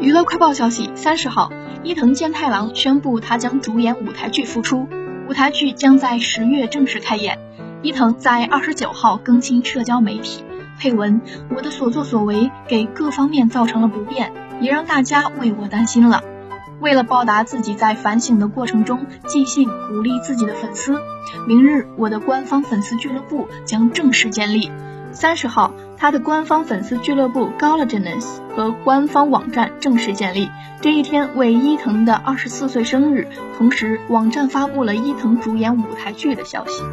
娱乐快报消息：三十号，伊藤健太郎宣布他将主演舞台剧复出，舞台剧将在十月正式开演。伊藤在二十九号更新社交媒体，配文：“我的所作所为给各方面造成了不便，也让大家为我担心了。为了报答自己在反省的过程中尽兴鼓励自己的粉丝，明日我的官方粉丝俱乐部将正式建立。”三十号，他的官方粉丝俱乐部 g a l a g e n e s 和官方网站正式建立。这一天为伊藤的二十四岁生日，同时网站发布了伊藤主演舞台剧的消息。